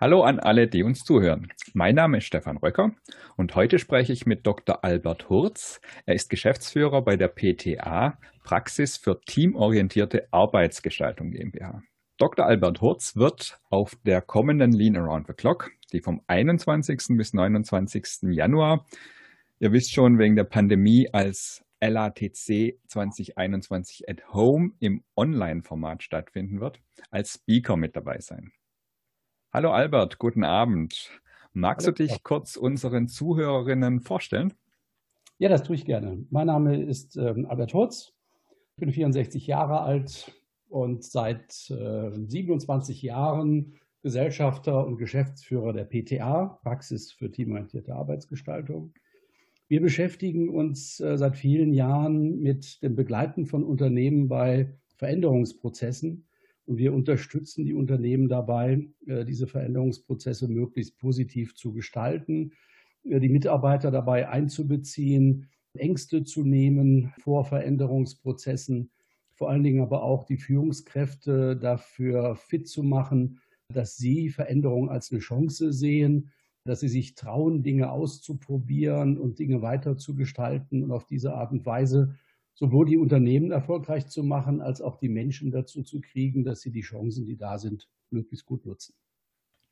Hallo an alle, die uns zuhören. Mein Name ist Stefan Röcker und heute spreche ich mit Dr. Albert Hurz. Er ist Geschäftsführer bei der PTA, Praxis für teamorientierte Arbeitsgestaltung GmbH. Dr. Albert Hurz wird auf der kommenden Lean Around the Clock, die vom 21. bis 29. Januar, ihr wisst schon, wegen der Pandemie als LATC 2021 at Home im Online-Format stattfinden wird, als Speaker mit dabei sein. Hallo Albert, guten Abend. Magst Hallo. du dich kurz unseren Zuhörerinnen vorstellen? Ja, das tue ich gerne. Mein Name ist ähm, Albert Hurz. Ich bin 64 Jahre alt und seit äh, 27 Jahren Gesellschafter und Geschäftsführer der PTA, Praxis für teamorientierte Arbeitsgestaltung. Wir beschäftigen uns äh, seit vielen Jahren mit dem Begleiten von Unternehmen bei Veränderungsprozessen und wir unterstützen die Unternehmen dabei, äh, diese Veränderungsprozesse möglichst positiv zu gestalten, äh, die Mitarbeiter dabei einzubeziehen, Ängste zu nehmen vor Veränderungsprozessen, vor allen Dingen aber auch die Führungskräfte dafür fit zu machen, dass sie Veränderungen als eine Chance sehen, dass sie sich trauen, Dinge auszuprobieren und Dinge weiter zu gestalten und auf diese Art und Weise sowohl die Unternehmen erfolgreich zu machen, als auch die Menschen dazu zu kriegen, dass sie die Chancen, die da sind, möglichst gut nutzen.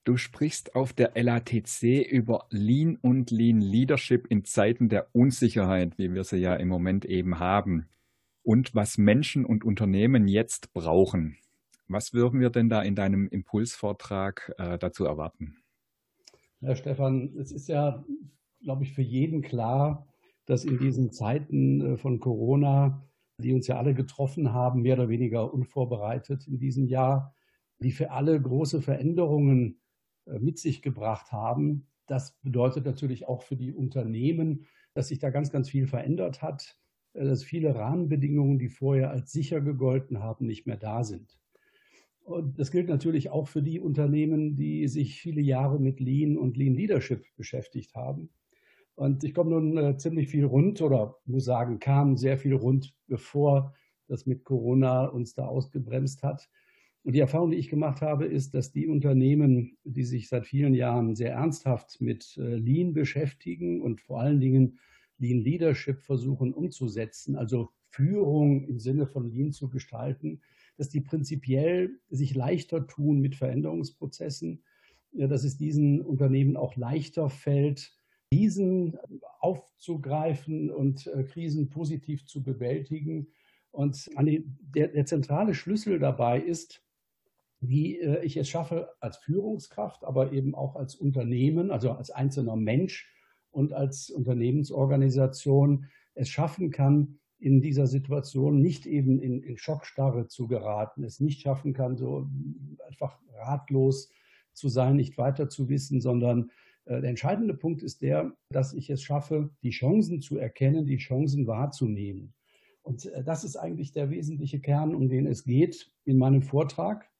Du sprichst auf der LATC über Lean und Lean Leadership in Zeiten der Unsicherheit, wie wir sie ja im Moment eben haben, und was Menschen und Unternehmen jetzt brauchen. Was würden wir denn da in deinem Impulsvortrag äh, dazu erwarten? Herr Stefan, es ist ja, glaube ich, für jeden klar, dass in diesen Zeiten äh, von Corona, die uns ja alle getroffen haben, mehr oder weniger unvorbereitet in diesem Jahr, die für alle große Veränderungen äh, mit sich gebracht haben. Das bedeutet natürlich auch für die Unternehmen, dass sich da ganz, ganz viel verändert hat, äh, dass viele Rahmenbedingungen, die vorher als sicher gegolten haben, nicht mehr da sind. Und das gilt natürlich auch für die Unternehmen, die sich viele Jahre mit Lean und Lean Leadership beschäftigt haben. Und ich komme nun äh, ziemlich viel rund oder muss sagen, kam sehr viel rund, bevor das mit Corona uns da ausgebremst hat. Und die Erfahrung, die ich gemacht habe, ist, dass die Unternehmen, die sich seit vielen Jahren sehr ernsthaft mit äh, Lean beschäftigen und vor allen Dingen Lean Leadership versuchen umzusetzen, also Führung im Sinne von Lean zu gestalten, dass die prinzipiell sich leichter tun mit Veränderungsprozessen, dass es diesen Unternehmen auch leichter fällt, Krisen aufzugreifen und äh, Krisen positiv zu bewältigen. Und der, der zentrale Schlüssel dabei ist, wie äh, ich es schaffe, als Führungskraft, aber eben auch als Unternehmen, also als einzelner Mensch und als Unternehmensorganisation es schaffen kann, in dieser Situation nicht eben in, in Schockstarre zu geraten, es nicht schaffen kann, so einfach ratlos zu sein, nicht weiter zu wissen, sondern der entscheidende Punkt ist der, dass ich es schaffe, die Chancen zu erkennen, die Chancen wahrzunehmen. Und äh, das ist eigentlich der wesentliche Kern, um den es geht in meinem Vortrag.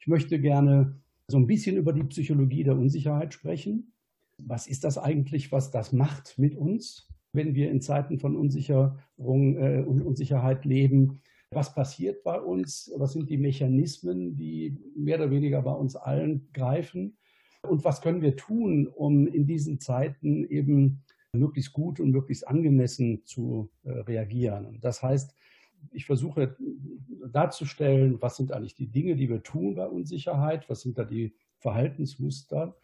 Ich möchte gerne so ein bisschen über die Psychologie der Unsicherheit sprechen. Was ist das eigentlich, was das macht mit uns, wenn wir in Zeiten von Unsicherung äh, Unsicherheit leben? Was passiert bei uns? Was sind die Mechanismen, die mehr oder weniger bei uns allen greifen? Und was können wir tun, um in diesen Zeiten eben möglichst gut und möglichst angemessen zu äh, reagieren? Das heißt, ich versuche darzustellen, was sind eigentlich die Dinge, die wir tun bei Unsicherheit, was sind da die Verhaltensmuster.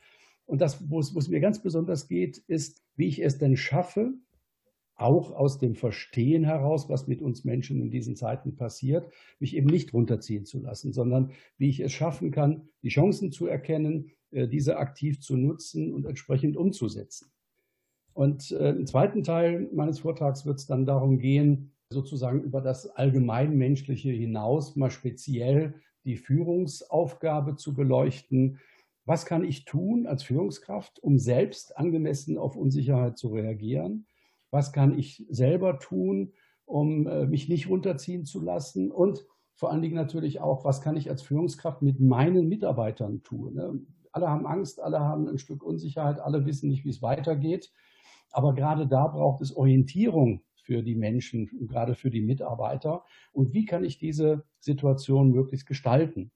Und das, wo es, wo es mir ganz besonders geht, ist, wie ich es denn schaffe, auch aus dem Verstehen heraus, was mit uns Menschen in diesen Zeiten passiert, mich eben nicht runterziehen zu lassen, sondern wie ich es schaffen kann, die Chancen zu erkennen, diese aktiv zu nutzen und entsprechend umzusetzen. Und äh, im zweiten Teil meines Vortrags wird es dann darum gehen, sozusagen über das Allgemeinmenschliche hinaus mal speziell die Führungsaufgabe zu beleuchten. Was kann ich tun als Führungskraft, um selbst angemessen auf Unsicherheit zu reagieren? Was kann ich selber tun, um äh, mich nicht runterziehen zu lassen? Und vor allen Dingen natürlich auch, was kann ich als Führungskraft mit meinen Mitarbeitern tun? Ne? Alle haben Angst, alle haben ein Stück Unsicherheit, alle wissen nicht, wie es weitergeht. Aber gerade da braucht es Orientierung für die Menschen, gerade für die Mitarbeiter. Und wie kann ich diese Situation möglichst gestalten?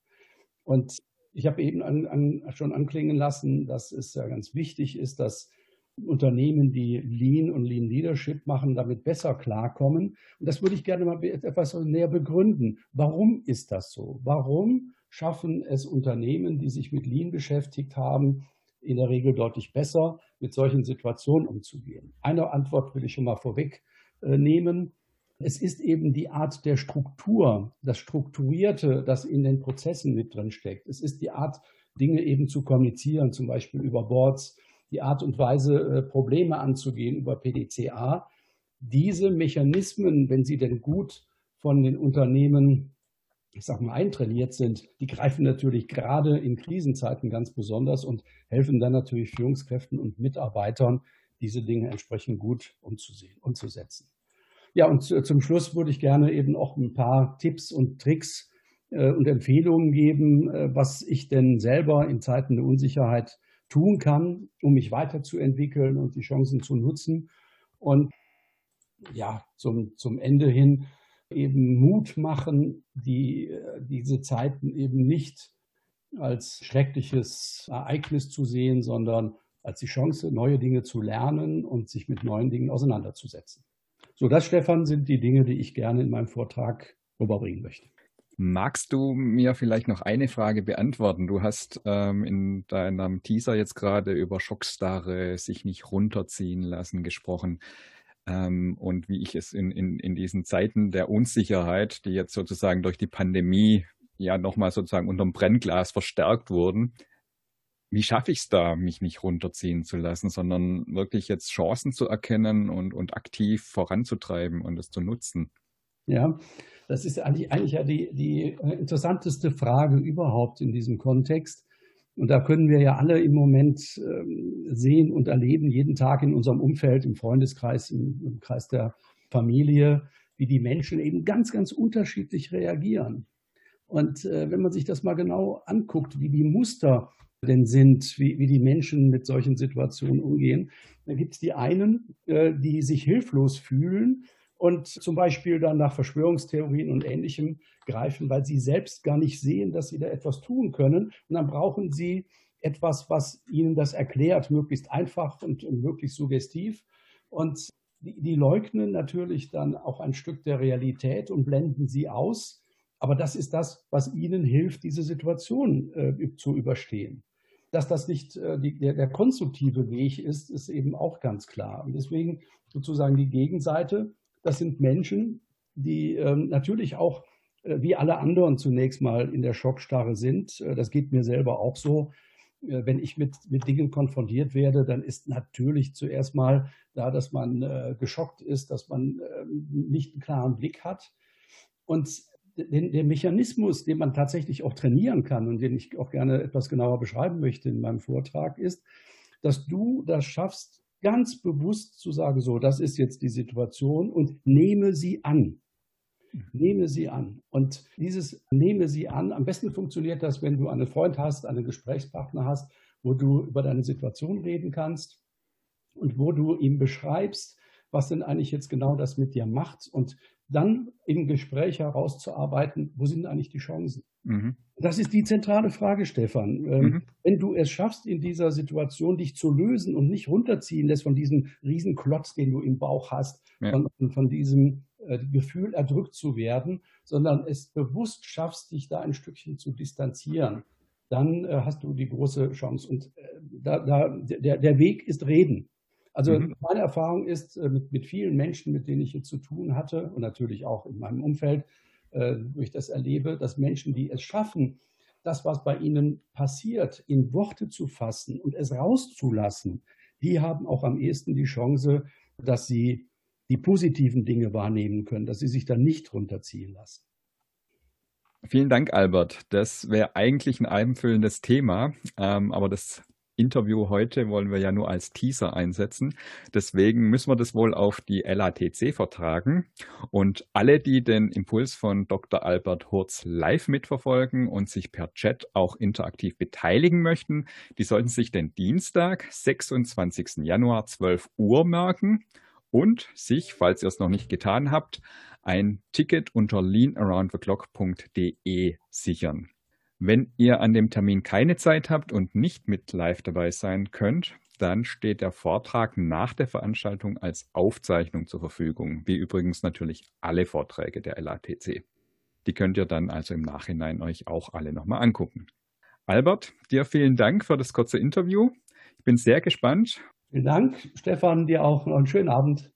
Und Ich habe eben an, an, schon anklingen lassen, dass es ja ganz wichtig ist, dass Unternehmen, die Lean und Lean Leadership machen, damit besser klarkommen. Und das würde ich gerne mal etwas näher begründen. Warum ist das so? Warum schaffen es Unternehmen, die sich mit Lean beschäftigt haben, in der Regel deutlich besser mit solchen Situationen umzugehen? Eine Antwort will ich schon mal vorwegnehmen. Es ist eben die Art der Struktur, das Strukturierte, das in den Prozessen mit drin steckt. Es ist die Art, Dinge eben zu kommunizieren, zum Beispiel über Boards, die Art und Weise, äh, Probleme anzugehen über PDCA. Diese Mechanismen, wenn sie denn gut von den Unternehmen, ich sag mal, eintrainiert sind, die greifen natürlich gerade in Krisenzeiten ganz besonders und helfen dann natürlich Führungskräften und Mitarbeitern, diese Dinge entsprechend gut umzusehen, umzusetzen. Ja, und zum Schluss würde ich gerne eben auch ein paar Tipps und Tricks äh, und Empfehlungen geben, äh, was ich denn selber in Zeiten der Unsicherheit tun kann, um mich weiterzuentwickeln und die Chancen zu nutzen. Und ja, zum, zum Ende hin eben Mut machen, die, diese Zeiten eben nicht als schreckliches Ereignis zu sehen, sondern als die Chance, neue Dinge zu lernen und sich mit neuen Dingen auseinanderzusetzen. So, das, Stefan, sind die Dinge, die ich gerne in meinem Vortrag rüberbringen möchte. Magst du mir vielleicht noch eine Frage beantworten? Du hast ähm, in deinem Teaser jetzt gerade über Schockstarre, sich nicht runterziehen lassen gesprochen. Ähm, und wie ich es in, in, in diesen Zeiten der Unsicherheit, die jetzt sozusagen durch die Pandemie ja nochmal sozusagen unterm Brennglas verstärkt wurden, wie schaffe ich es da, mich nicht runterziehen zu lassen, sondern wirklich jetzt Chancen zu erkennen und, und aktiv voranzutreiben und es zu nutzen? Ja, das ist eigentlich, eigentlich ja die, die interessanteste Frage überhaupt in diesem Kontext. Und da können wir ja alle im Moment ähm, sehen und erleben, jeden Tag in unserem Umfeld, im Freundeskreis, im, Kreis der Familie, wie die Menschen eben ganz, ganz unterschiedlich reagieren. Und äh, wenn man sich das mal genau anguckt, wie die Muster denn sind, wie, wie die Menschen mit solchen Situationen umgehen, dann gibt es die einen, äh, die sich hilflos fühlen und zum Beispiel dann nach Verschwörungstheorien und Ähnlichem greifen, weil sie selbst gar nicht sehen, dass sie da etwas tun können. Und dann brauchen sie etwas, was ihnen das erklärt, möglichst einfach und, und möglichst suggestiv. Und die, die, leugnen natürlich dann auch ein Stück der Realität und blenden sie aus. Aber das ist das, was ihnen hilft, diese Situation äh, zu überstehen. Dass das nicht äh, die, der, der konstruktive Weg ist, ist eben auch ganz klar. Und deswegen sozusagen die Gegenseite das sind Menschen, die ähm, natürlich auch äh, wie alle anderen zunächst mal in der Schockstarre sind. Äh, das geht mir selber auch so. Äh, wenn ich mit, mit Dingen konfrontiert werde, dann ist natürlich zuerst mal da, dass man äh, geschockt ist, dass man äh, nicht einen klaren Blick hat. Und den, der Mechanismus, den man tatsächlich auch trainieren kann und den ich auch gerne etwas genauer beschreiben möchte in meinem Vortrag, ist, dass du das schaffst, ganz bewusst zu sagen, so, das ist jetzt die Situation und nehme sie an. Nehme sie an. Und dieses nehme sie an, am besten funktioniert das, wenn du einen Freund hast, einen Gesprächspartner hast, wo du über deine Situation reden kannst und wo du ihm beschreibst, was denn eigentlich jetzt genau das mit dir macht und dann im Gespräch herauszuarbeiten, wo sind eigentlich die Chancen. Mhm. Das ist die zentrale Frage, Stefan. Ähm, mhm. Wenn du es schaffst, in dieser Situation dich zu lösen und nicht runterziehen lässt von diesem Riesenklotz, den du im Bauch hast, ja. von, von, diesem äh, Gefühl erdrückt zu werden, sondern es bewusst schaffst, dich da ein Stückchen zu distanzieren, dann äh, hast du die große Chance. Und äh, da, da, der, der Weg ist Reden. Also mhm. meine Erfahrung ist äh, mit, mit vielen Menschen, mit denen ich hier zu tun hatte und natürlich auch in meinem Umfeld, äh, wo ich das erlebe, dass Menschen, die es schaffen, das, was bei ihnen passiert, in Worte zu fassen und es rauszulassen, die haben auch am ehesten die Chance, dass sie die positiven Dinge wahrnehmen können, dass sie sich dann nicht runterziehen lassen. Vielen Dank, Albert. Das wäre eigentlich ein einfüllendes Thema, ähm, aber das Interview heute wollen wir ja nur als Teaser einsetzen. Deswegen müssen wir das wohl auf die LATC vertragen. Und alle, die den Impuls von Dr. Albert Hurz live mitverfolgen und sich per Chat auch interaktiv beteiligen möchten, die sollten sich den Dienstag, 26. Januar, 12 Uhr merken und sich, falls ihr es noch nicht getan habt, ein Ticket unter leanaroundtheclock.de sichern. Wenn ihr an dem Termin keine Zeit habt und nicht mit live dabei sein könnt, dann steht der Vortrag nach der Veranstaltung als Aufzeichnung zur Verfügung, wie übrigens natürlich alle Vorträge der LATC. Die könnt ihr dann also im Nachhinein euch auch alle nochmal angucken. Albert, dir vielen Dank für das kurze Interview. Ich bin sehr gespannt. Vielen Dank, Stefan, dir auch noch einen schönen Abend.